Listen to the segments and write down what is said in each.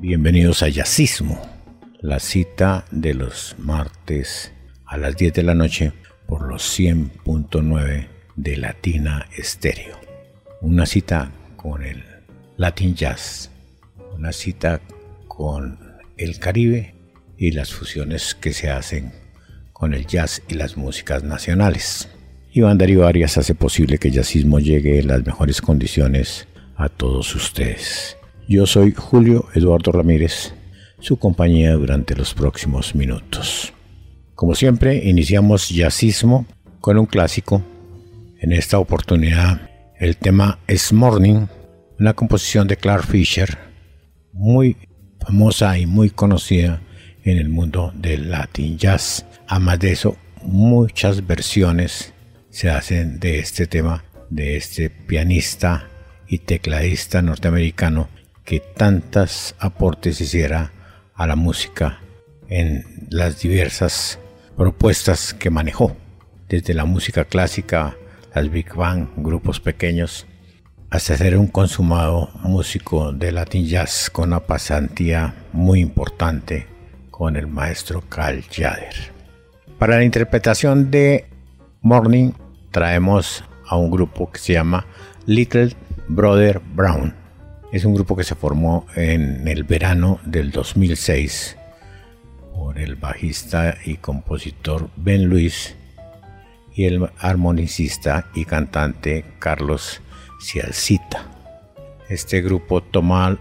bienvenidos a Yacismo, la cita de los martes a las 10 de la noche por los 100.9 de Latina Estéreo. Una cita con el Latin Jazz, una cita con el Caribe y las fusiones que se hacen con el jazz y las músicas nacionales. Iván Darío Arias hace posible que el jazzismo llegue en las mejores condiciones a todos ustedes. Yo soy Julio Eduardo Ramírez, su compañía durante los próximos minutos. Como siempre, iniciamos jazzismo con un clásico. En esta oportunidad, el tema es Morning, una composición de Clark Fisher, muy famosa y muy conocida en el mundo del Latin Jazz. Además de eso, muchas versiones se hacen de este tema de este pianista y tecladista norteamericano que tantas aportes hiciera a la música en las diversas propuestas que manejó, desde la música clásica, las big band, grupos pequeños, hasta ser un consumado músico de Latin Jazz con una pasantía muy importante con el maestro Carl Jader. Para la interpretación de Morning traemos a un grupo que se llama Little Brother Brown. Es un grupo que se formó en el verano del 2006 por el bajista y compositor Ben Luis y el armonicista y cantante Carlos Cialcita. Este grupo toma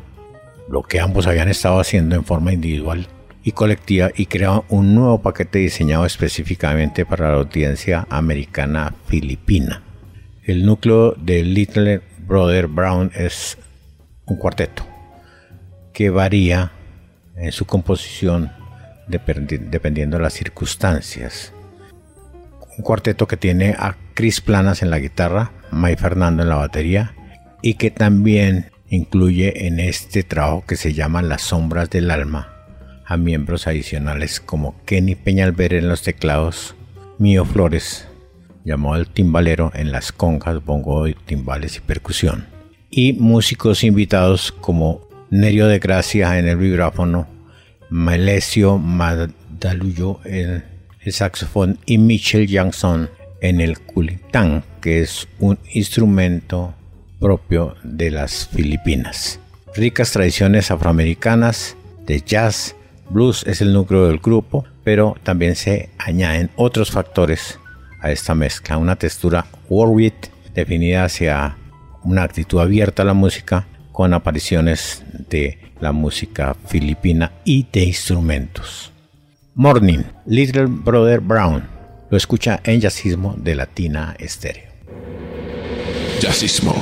lo que ambos habían estado haciendo en forma individual y colectiva y crea un nuevo paquete diseñado específicamente para la audiencia americana filipina. El núcleo de Little Brother Brown es un cuarteto que varía en su composición dependiendo de las circunstancias. Un cuarteto que tiene a Chris Planas en la guitarra, May Fernando en la batería y que también incluye en este trabajo que se llama Las sombras del alma a miembros adicionales como Kenny Peñalver en los teclados, Mío Flores llamó al timbalero en las congas, bongo, timbales y percusión. Y músicos invitados como Nerio de Gracia en el vibráfono, Melesio Madaluyo en el saxofón y Michel Jackson en el culitán, que es un instrumento propio de las Filipinas. Ricas tradiciones afroamericanas de jazz, blues es el núcleo del grupo, pero también se añaden otros factores a esta mezcla, una textura Warwick definida hacia una actitud abierta a la música con apariciones de la música filipina y de instrumentos. Morning, Little Brother Brown, lo escucha en Jazzismo de Latina Estéreo. Jazzismo.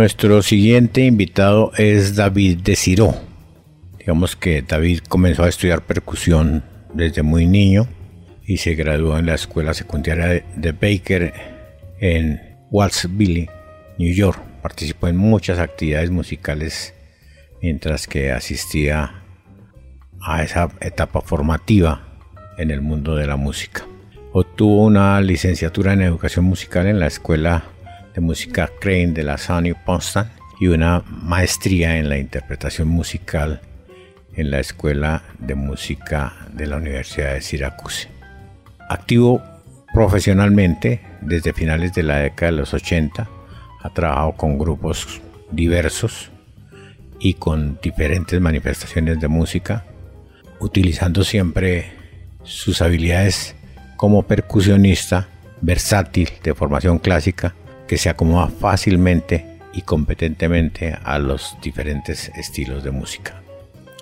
Nuestro siguiente invitado es David Desiró. Digamos que David comenzó a estudiar percusión desde muy niño y se graduó en la escuela secundaria de Baker en Walsville, New York. Participó en muchas actividades musicales mientras que asistía a esa etapa formativa en el mundo de la música. Obtuvo una licenciatura en educación musical en la Escuela de Música Crane de la SUNY Boston y una maestría en la interpretación musical en la Escuela de Música de la Universidad de Syracuse. Activo profesionalmente desde finales de la década de los 80, ha trabajado con grupos diversos y con diferentes manifestaciones de música, utilizando siempre sus habilidades como percusionista versátil de formación clásica que se acomoda fácilmente y competentemente a los diferentes estilos de música.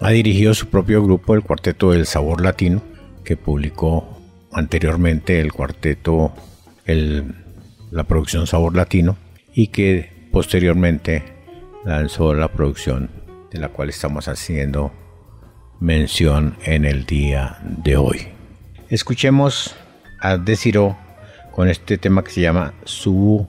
Ha dirigido su propio grupo, el Cuarteto del Sabor Latino, que publicó anteriormente el cuarteto, la producción Sabor Latino, y que posteriormente lanzó la producción de la cual estamos haciendo mención en el día de hoy. Escuchemos a Desiro con este tema que se llama Subu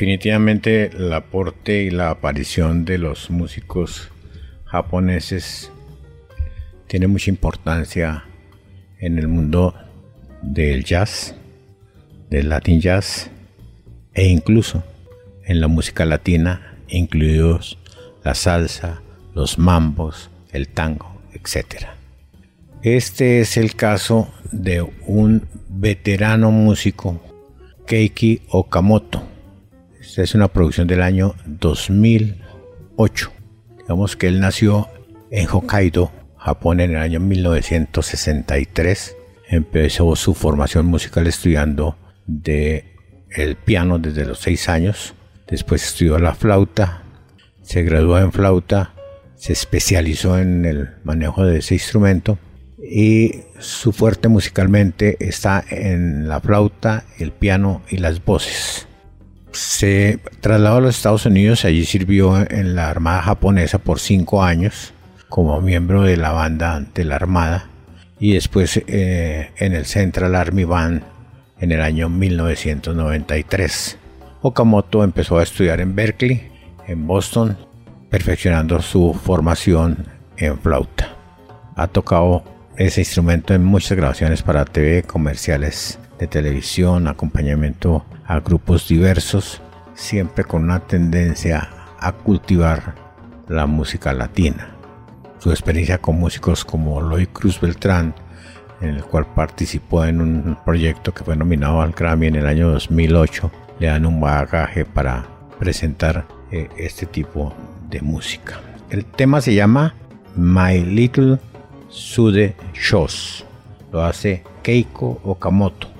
Definitivamente el aporte y la aparición de los músicos japoneses tiene mucha importancia en el mundo del jazz, del latin jazz e incluso en la música latina, incluidos la salsa, los mambos, el tango, etc. Este es el caso de un veterano músico, Keiki Okamoto. Esta es una producción del año 2008. Digamos que él nació en Hokkaido, Japón, en el año 1963. Empezó su formación musical estudiando el piano desde los 6 años. Después estudió la flauta, se graduó en flauta, se especializó en el manejo de ese instrumento y su fuerte musicalmente está en la flauta, el piano y las voces. Se trasladó a los Estados Unidos, allí sirvió en la Armada japonesa por cinco años como miembro de la banda de la Armada y después eh, en el Central Army Band en el año 1993. Okamoto empezó a estudiar en Berkeley, en Boston, perfeccionando su formación en flauta. Ha tocado ese instrumento en muchas grabaciones para TV, comerciales de televisión, acompañamiento a grupos diversos, siempre con una tendencia a cultivar la música latina. Su experiencia con músicos como Lloyd Cruz Beltrán, en el cual participó en un proyecto que fue nominado al Grammy en el año 2008, le dan un bagaje para presentar eh, este tipo de música. El tema se llama My Little Sude Shows. Lo hace Keiko Okamoto.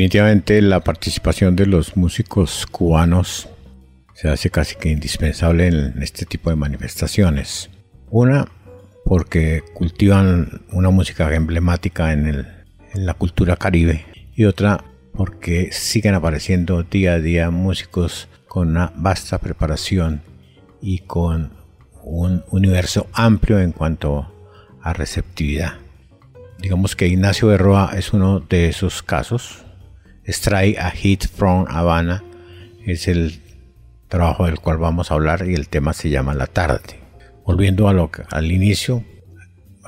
Definitivamente la participación de los músicos cubanos se hace casi que indispensable en este tipo de manifestaciones. Una, porque cultivan una música emblemática en, la cultura caribe y otra porque siguen apareciendo día a día músicos con una vasta preparación y con un universo amplio en cuanto a receptividad. Digamos que Ignacio Berroa es uno de esos casos. Stray a Hit from Havana es el trabajo del cual vamos a hablar y el tema se llama La tarde. Volviendo a lo al inicio,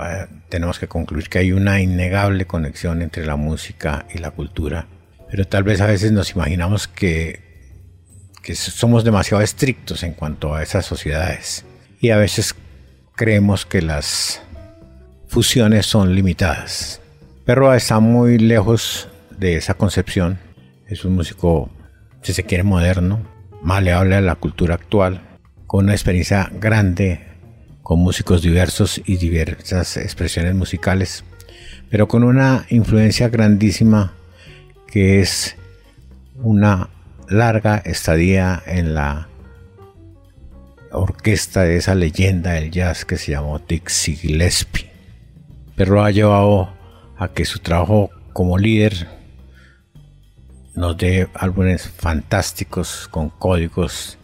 eh, tenemos que concluir que hay una innegable conexión entre la música y la cultura, pero tal vez a veces nos imaginamos que, que somos demasiado estrictos en cuanto a esas sociedades y a veces creemos que las fusiones son limitadas. Perroa está muy lejos de esa concepción. Es un músico, si se quiere, moderno, maleable a la cultura actual, con una experiencia grande, con músicos diversos y diversas expresiones musicales, pero con una influencia grandísima que es una larga estadía en la orquesta de esa leyenda del jazz que se llamó Dixie Gillespie. Pero ha llevado a que su trabajo como líder nos dé álbumes fantásticos con códigos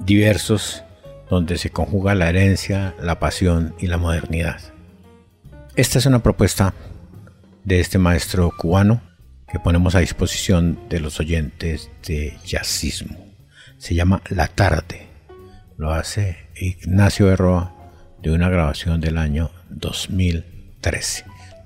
diversos donde se conjuga la herencia, la pasión y la modernidad. Esta es una propuesta de este maestro cubano que ponemos a disposición de los oyentes de jazzismo. Se llama La Tarde. Lo hace Ignacio Berroa de una grabación del año 2013.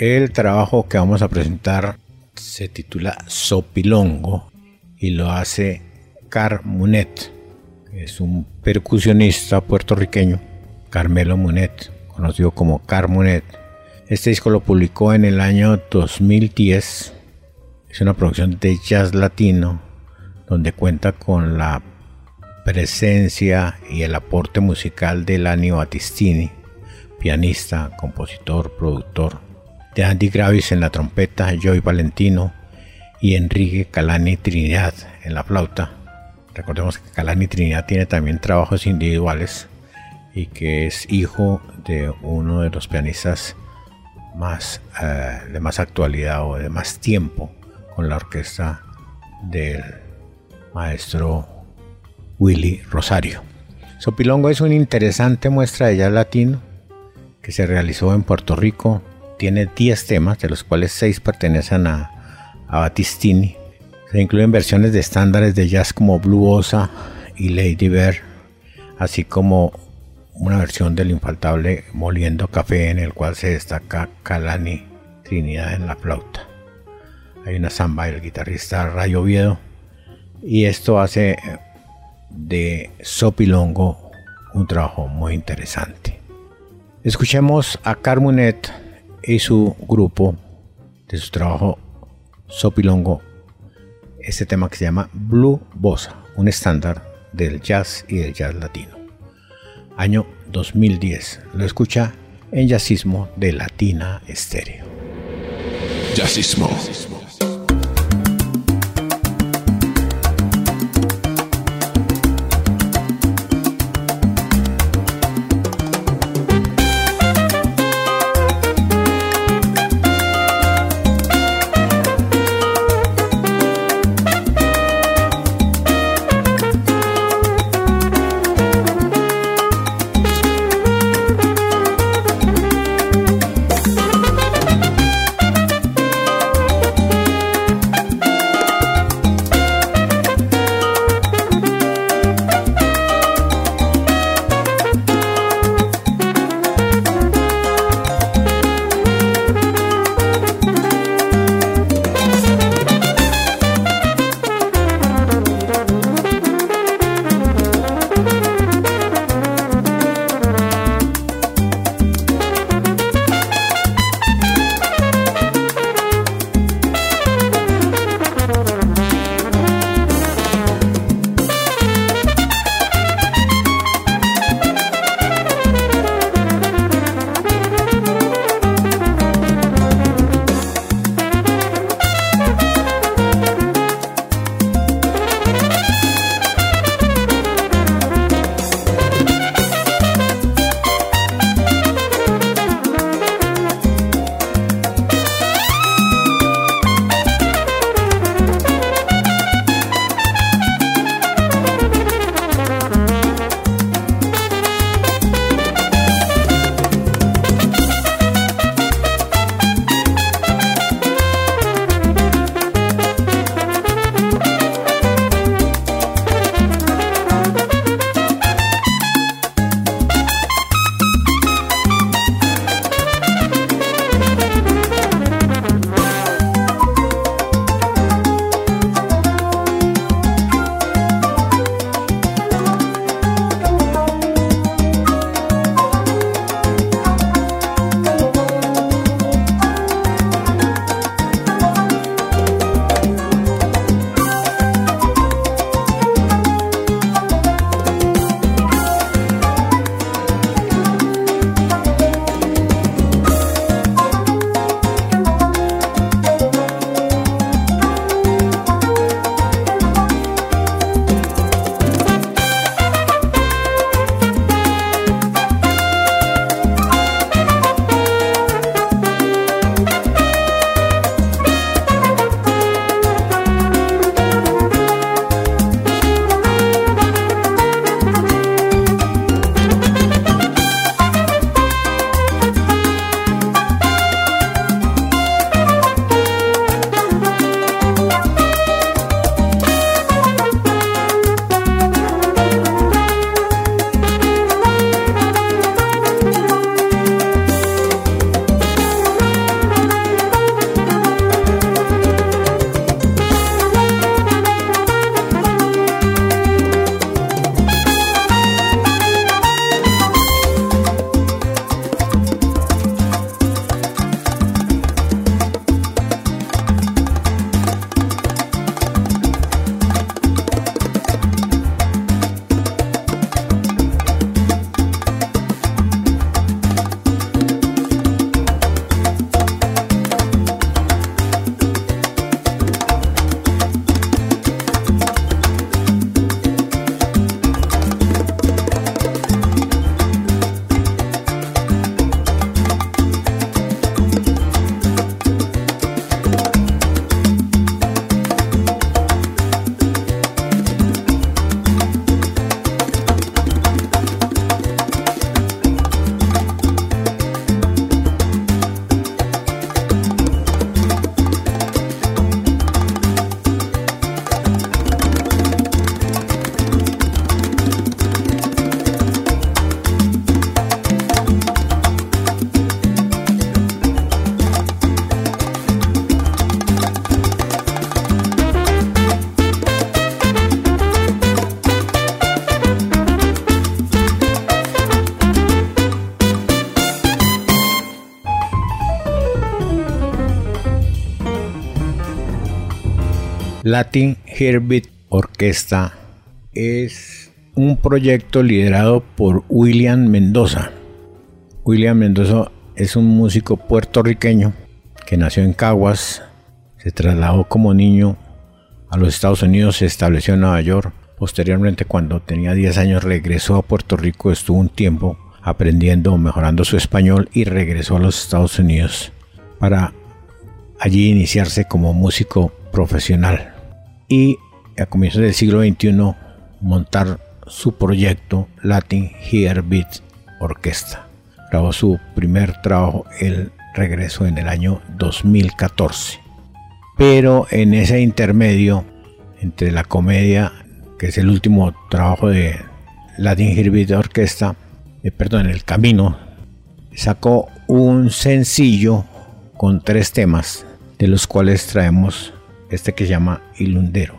El trabajo que vamos a presentar se titula Sopilongo y lo hace Car Munet, es un percusionista puertorriqueño, Carmelo Munet, conocido como Car Munet. Este disco lo publicó en el año 2010. Es una producción de jazz latino donde cuenta con la presencia y el aporte musical de Lani Battistini, pianista, compositor, productor, de Andy Gravis en la trompeta, Joy Valentino y Enrique Calani Trinidad en la flauta. Recordemos que Calani Trinidad tiene también trabajos individuales y que es hijo de uno de los pianistas más eh, de más actualidad o de más tiempo con la orquesta del maestro Willy Rosario. Sopilongo es una interesante muestra de jazz latino que se realizó en Puerto Rico. Tiene 10 temas, de los cuales 6 pertenecen a, a Battistini. Se incluyen versiones de estándares de jazz como Blue Osa y Lady Bear, así como una versión del infaltable Moliendo Café en el cual se destaca Calani Trinidad en la flauta. Hay una samba del guitarrista Rayo Oviedo y esto hace de Sopilongo un trabajo muy interesante. Escuchemos a Carmunet y su grupo de su trabajo Sopilongo, este tema que se llama Blue Bossa, un estándar del jazz y del jazz latino. Año 2010. Lo escucha en Jazzismo de Latina Estéreo. Jazzismo. Latin Heartbeat Orquesta es un proyecto liderado por William Mendoza. William Mendoza es un músico puertorriqueño que nació en Caguas, se trasladó como niño a los Estados Unidos, se estableció en Nueva York. Posteriormente, cuando tenía 10 años, regresó a Puerto Rico, estuvo un tiempo aprendiendo, mejorando su español y regresó a los Estados Unidos para allí iniciarse como músico profesional. Y a comienzos del siglo XXI montar su proyecto Latin Beat Orquesta. Grabó su primer trabajo, el regreso en el año 2014. Pero en ese intermedio entre la comedia, que es el último trabajo de Latin Beat Orquesta, eh, perdón, El Camino, sacó un sencillo con tres temas, de los cuales traemos este que se llama Ilundero.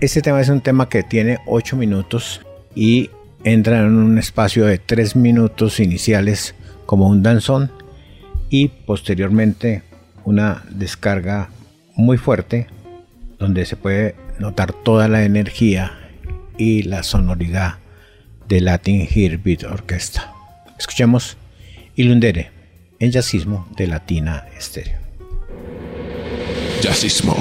Este tema es un tema que tiene 8 minutos y entra en un espacio de 3 minutos iniciales como un danzón y posteriormente una descarga muy fuerte donde se puede notar toda la energía y la sonoridad de Latin Heartbeat Orquesta. Escuchemos Ilundere en jazzismo de Latina Estéreo. Jazzismo.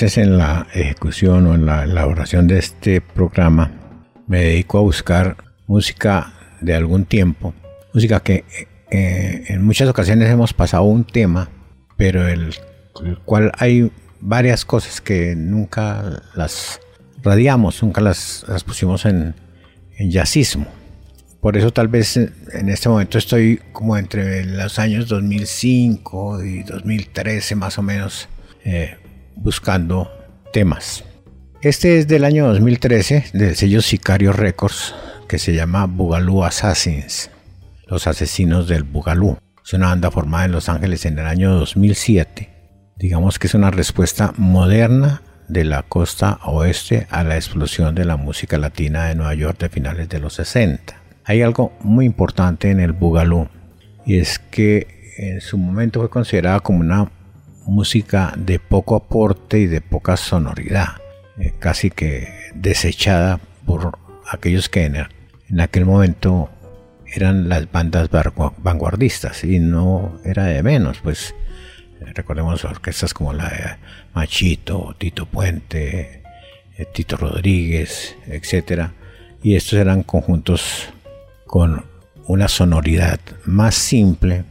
Veces en la ejecución o en la elaboración de este programa me dedico a buscar música de algún tiempo, música que eh, en muchas ocasiones hemos pasado un tema, pero el, el cual hay varias cosas que nunca las radiamos, nunca las, las pusimos en, en. Por eso tal vez en este momento estoy como entre los años 2005 y 2013 más o menos eh, buscando temas. Este es del año 2013 del sello Sicario Records que se llama Bugalú Assassins, los asesinos del Bugalú. Es una banda formada en Los Ángeles en el año 2007. Digamos que es una respuesta moderna de la costa oeste a la explosión de la música latina de Nueva York de finales de los 60. Hay algo muy importante en el Bugalú y es que en su momento fue considerada como una música de poco aporte y de poca sonoridad, eh, casi que desechada por aquellos que en, en aquel momento eran las bandas vanguardistas y no era de menos, pues Recordemos orquestas como la de Machito, Tito Puente, eh, Tito Rodríguez, etc. Y estos eran conjuntos con una sonoridad más simple,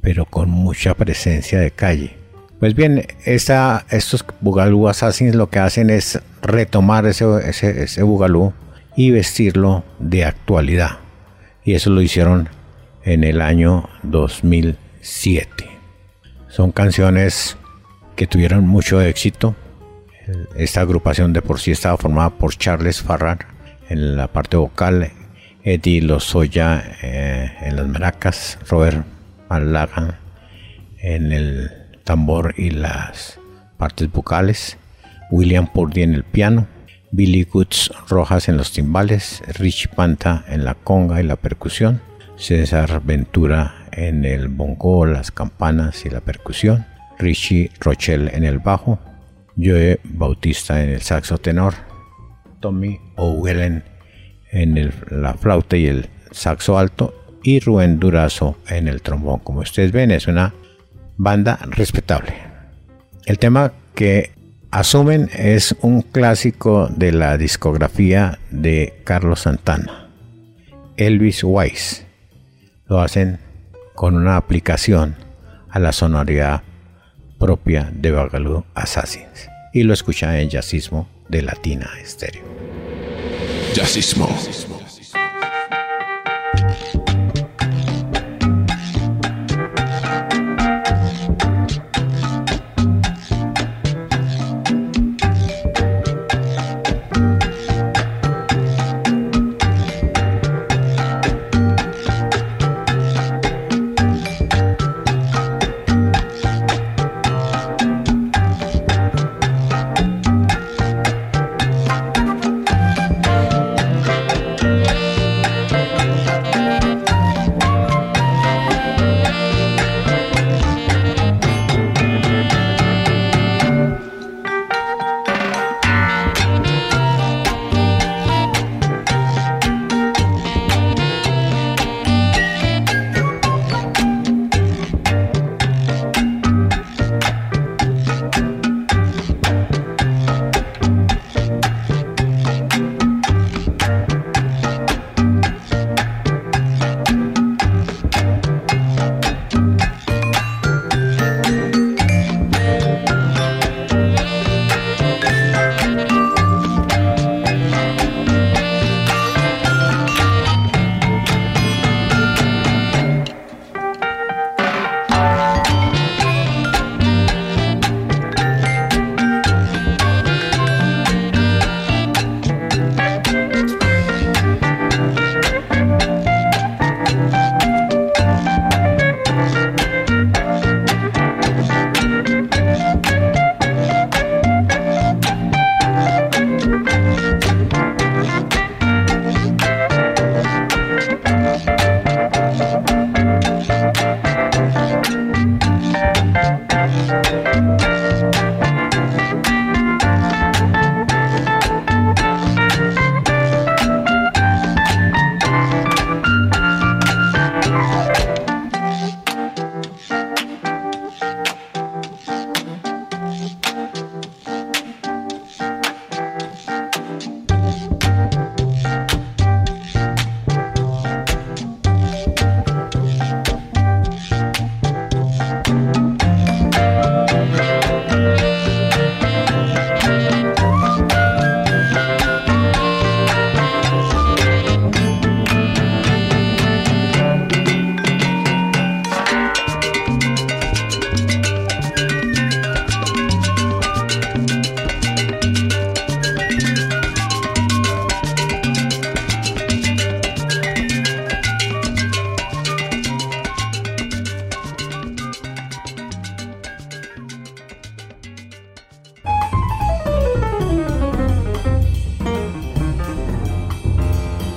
pero con mucha presencia de calle. Pues bien, estos Bugalú Assassins lo que hacen es retomar ese, ese, ese Bugalú y vestirlo de actualidad. Y eso lo hicieron en el año 2007. Son canciones que tuvieron mucho éxito. Esta agrupación de por sí estaba formada por Charles Farrar en la parte vocal, Eddie Lozoya eh, en las maracas, Robert Malaga en el tambor y las partes vocales, William Purdy en el piano, Billy Goods Rojas en los timbales, Rich Panta en la conga y la percusión, César Ventura en el bongo, las campanas y la percusión, Richie Rochelle en el bajo, Joe Bautista en el saxo tenor, Tommy O'Wellen en la flauta y el saxo alto. Y Rubén Durazo en el trombón. Como ustedes ven, es una banda respetable. El tema que asumen es un clásico de la discografía de Carlos Santana, Elvis Wise. Lo hacen con una aplicación a la sonoridad propia de Bagaloo Assassins y lo escucha en Jazzismo de Latina Estéreo. Jazzismo.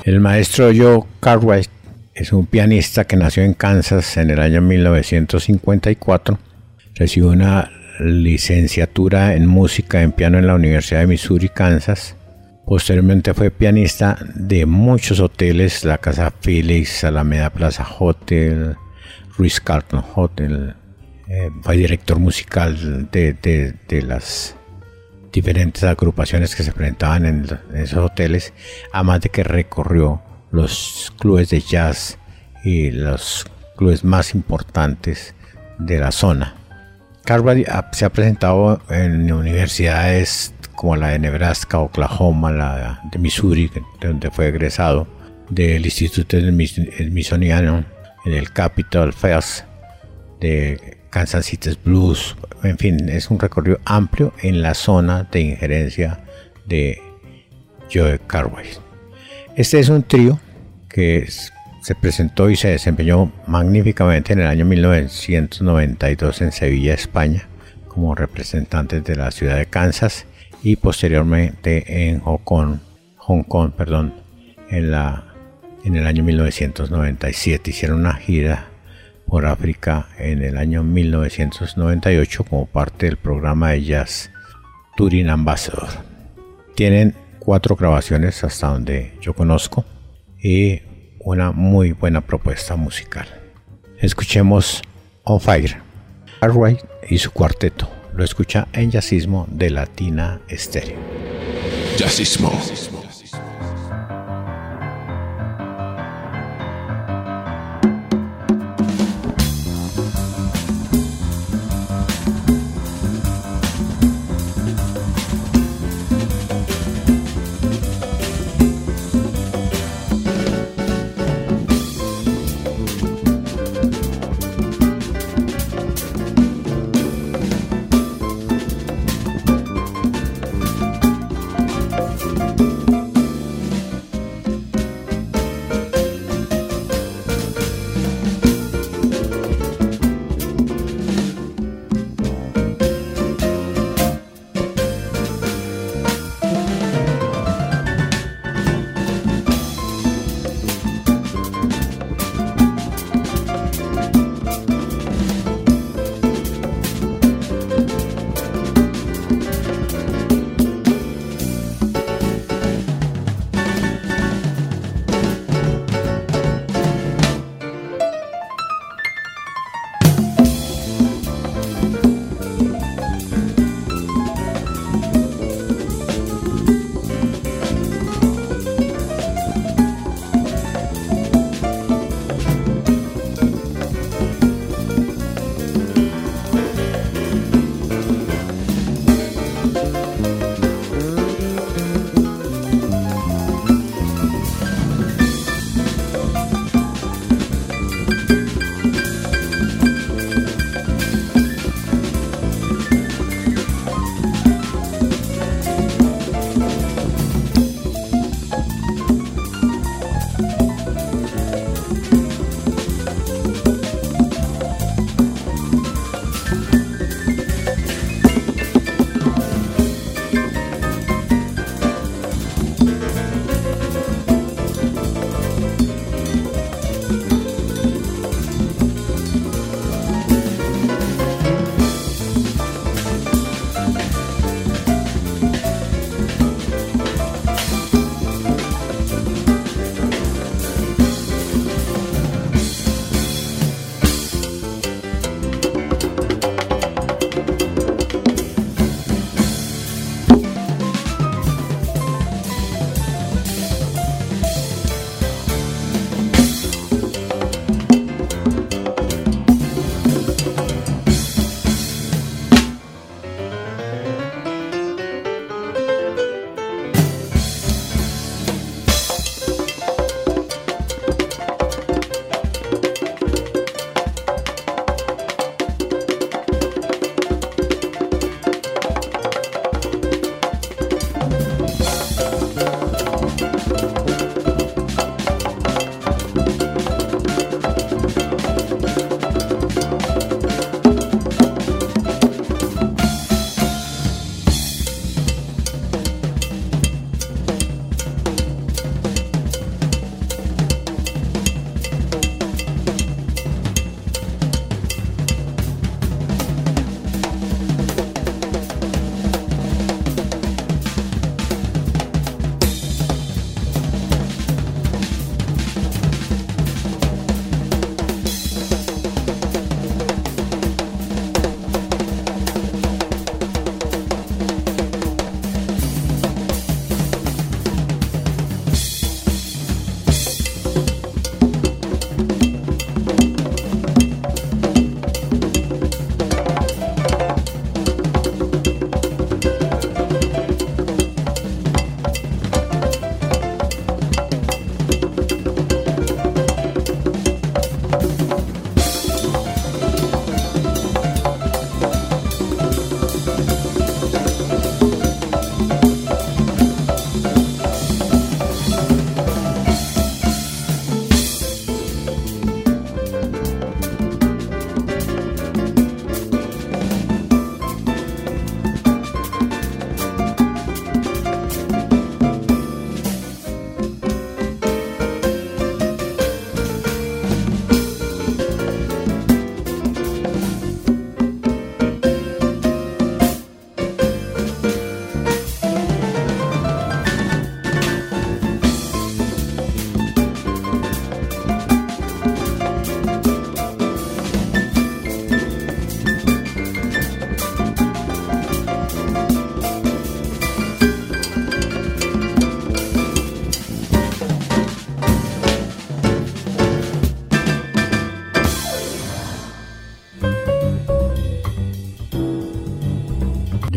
El maestro Joe Cartwright es un pianista que nació en Kansas en el año 1954. Recibió una licenciatura en música en piano en la Universidad de Missouri, Kansas. Posteriormente fue pianista de muchos hoteles, la Casa Phillips, Alameda Plaza Hotel, Ruiz Carlton Hotel. Eh, fue director musical de, de, las diferentes agrupaciones que se presentaban en, esos hoteles, además de que recorrió los clubes de jazz y los clubes más importantes de la zona. Carvalho se ha presentado en universidades como la de Nebraska, Oklahoma, la de Missouri, donde fue egresado del Instituto Smithsoniano, en el Capitol Fest de Kansas City Blues, en fin, es un recorrido amplio en la zona de injerencia de Joe Carvalho. Este es un trío que se presentó y se desempeñó magníficamente en el año 1992 en Sevilla, España, como representantes de la ciudad de Kansas y posteriormente en Hong Kong, Hong Kong perdón, en, la, en el año 1997. Hicieron una gira por África en el año 1998 como parte del programa de jazz Touring Ambassador. Tienen cuatro grabaciones hasta donde yo conozco y una muy buena propuesta musical. Escuchemos On Fire, Cartwright y su cuarteto. Lo escucha en Jazzismo de Latina Estéreo. Jazzismo.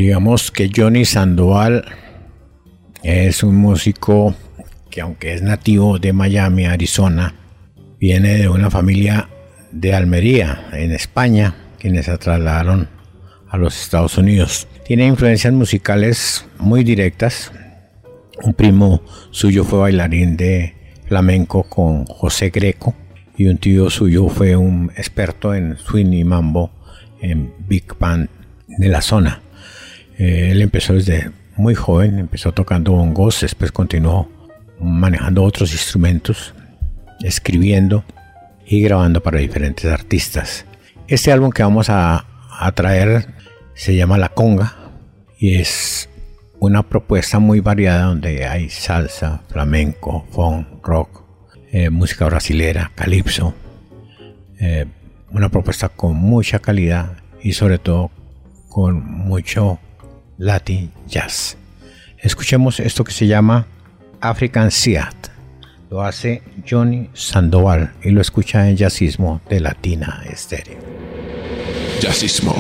Digamos que Johnny Sandoval es un músico que aunque es nativo de Miami, Arizona, viene de una familia de Almería, en España, quienes se trasladaron a los Estados Unidos. Tiene influencias musicales muy directas. Un primo suyo fue bailarín de flamenco con José Greco y un tío suyo fue un experto en swing y mambo en Big Band de la zona. Eh, él empezó desde muy joven, empezó tocando bongos, después continuó manejando otros instrumentos, escribiendo y grabando para diferentes artistas. Este álbum que vamos a, traer se llama La Conga y es una propuesta muy variada donde hay salsa, flamenco, funk, rock, eh, música brasilera, calipso. Eh, una propuesta con mucha calidad y sobre todo con mucho Latin Jazz. Escuchemos esto que se llama African Seat. Lo hace Johnny Sandoval y lo escucha en Jazzismo de Latina Estéreo. Jazzismo.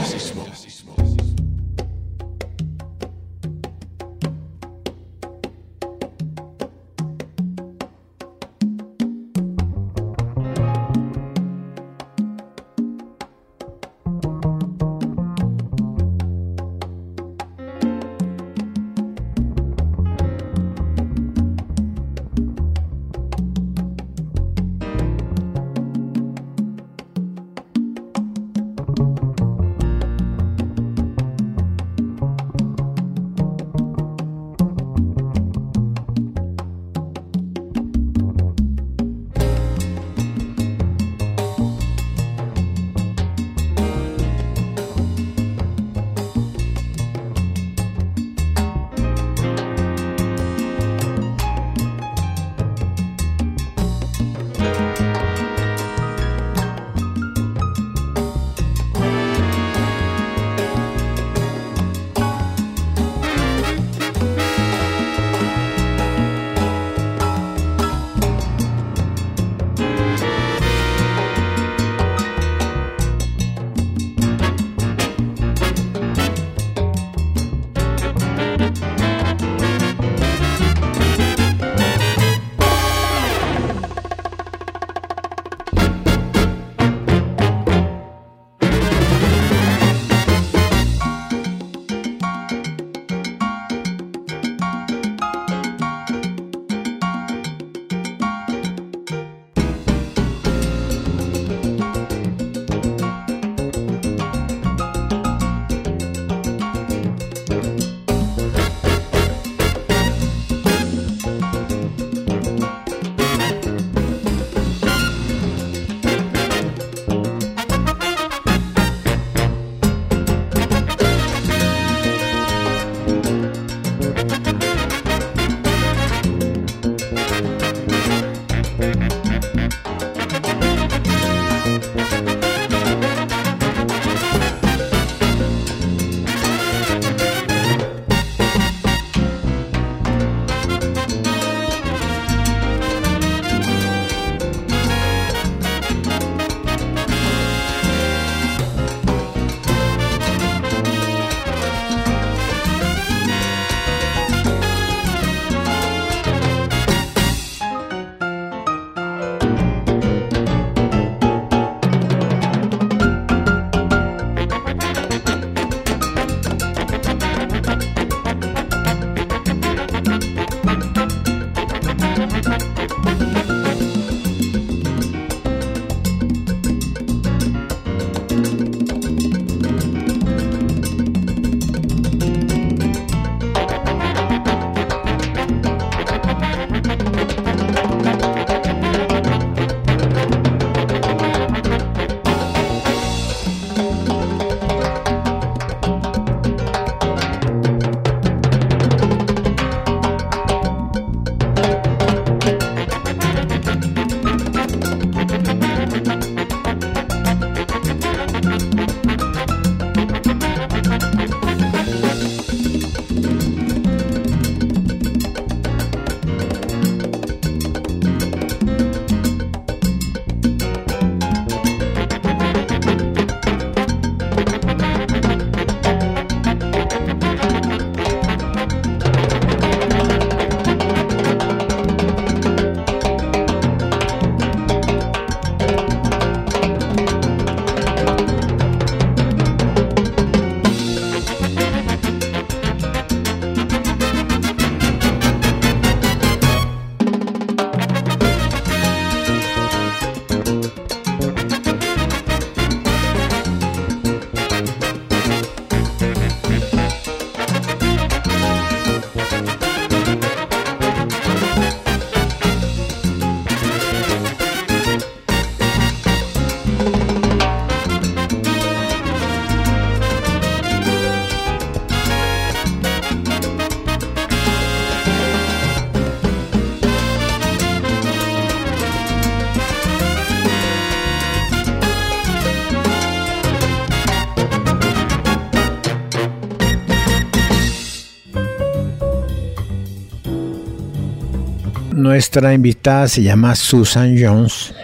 Nuestra invitada se llama Susan Jones.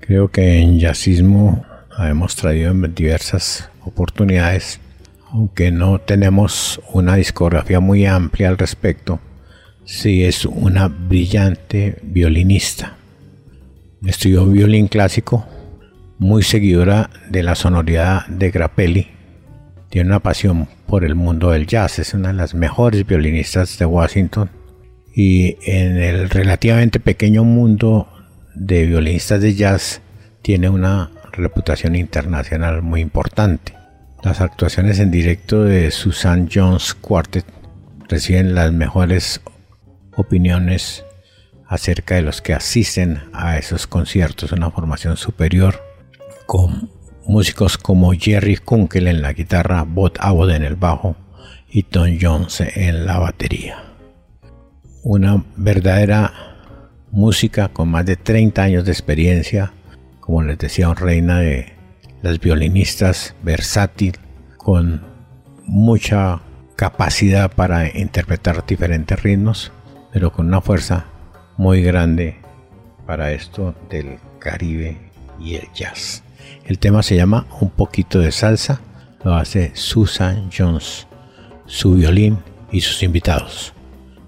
Creo que en jazzismo hemos traído en diversas oportunidades, aunque no tenemos una discografía muy amplia al respecto. Sí es una brillante violinista. Estudió violín clásico, muy seguidora de la sonoridad de Grappelli. Tiene una pasión por el mundo del jazz, es una de las mejores violinistas de Washington y en el relativamente pequeño mundo de violinistas de jazz tiene una reputación internacional muy importante. Las actuaciones en directo de Susan Jones Quartet reciben las mejores opiniones acerca de los que asisten a esos conciertos, una formación superior con músicos como Jerry Kunkel en la guitarra, Bob Abbott en el bajo y Tom Jones en la batería una verdadera música con más de 30 años de experiencia, como les decía, un reina de las violinistas, versátil, con mucha capacidad para interpretar diferentes ritmos, pero con una fuerza muy grande para esto del Caribe y el jazz. El tema se llama Un poquito de salsa, lo hace Susan Jones, su violín y sus invitados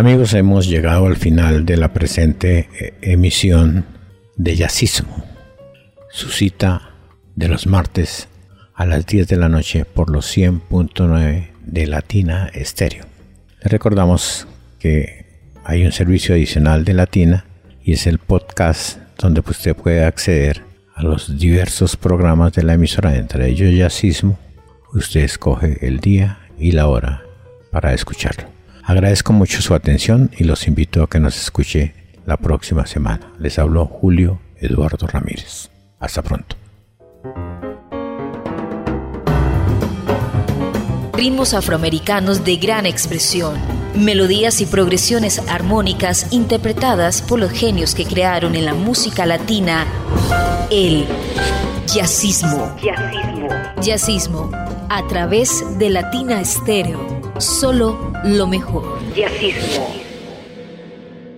Amigos, hemos llegado al final de la presente eh, emisión de Yacismo, su cita de los martes a las 10 de la noche por los 100.9 de Latina Estéreo. Les recordamos que hay un servicio adicional de Latina y es el podcast donde usted puede acceder a los diversos programas de la emisora, entre ellos Yacismo. Usted escoge el día y la hora para escucharlo. Agradezco mucho su atención y los invito a que nos escuche la próxima semana. Les habló Julio Eduardo Ramírez. Hasta pronto. Ritmos afroamericanos de gran expresión, melodías y progresiones armónicas interpretadas por los genios que crearon en la música latina el jazzismo. Jazzismo. Jazzismo a través de Latina Estéreo. Solo lo mejor.